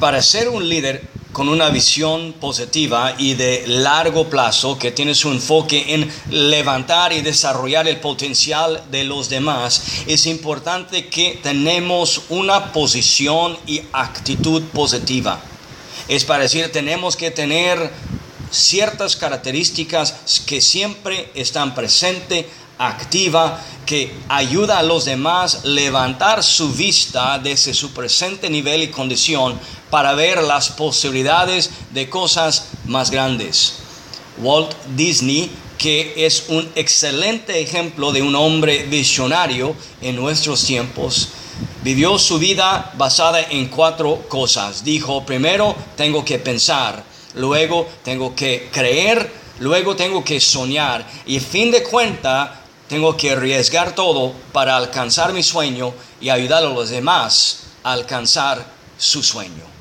Para ser un líder con una visión positiva y de largo plazo que tiene su enfoque en levantar y desarrollar el potencial de los demás, es importante que tenemos una posición y actitud positiva. Es para decir, tenemos que tener ciertas características que siempre están presentes, activa, que ayuda a los demás levantar su vista desde su presente nivel y condición para ver las posibilidades de cosas más grandes. Walt Disney, que es un excelente ejemplo de un hombre visionario en nuestros tiempos, vivió su vida basada en cuatro cosas. Dijo, primero tengo que pensar, luego tengo que creer, luego tengo que soñar y fin de cuenta tengo que arriesgar todo para alcanzar mi sueño y ayudar a los demás a alcanzar su sueño.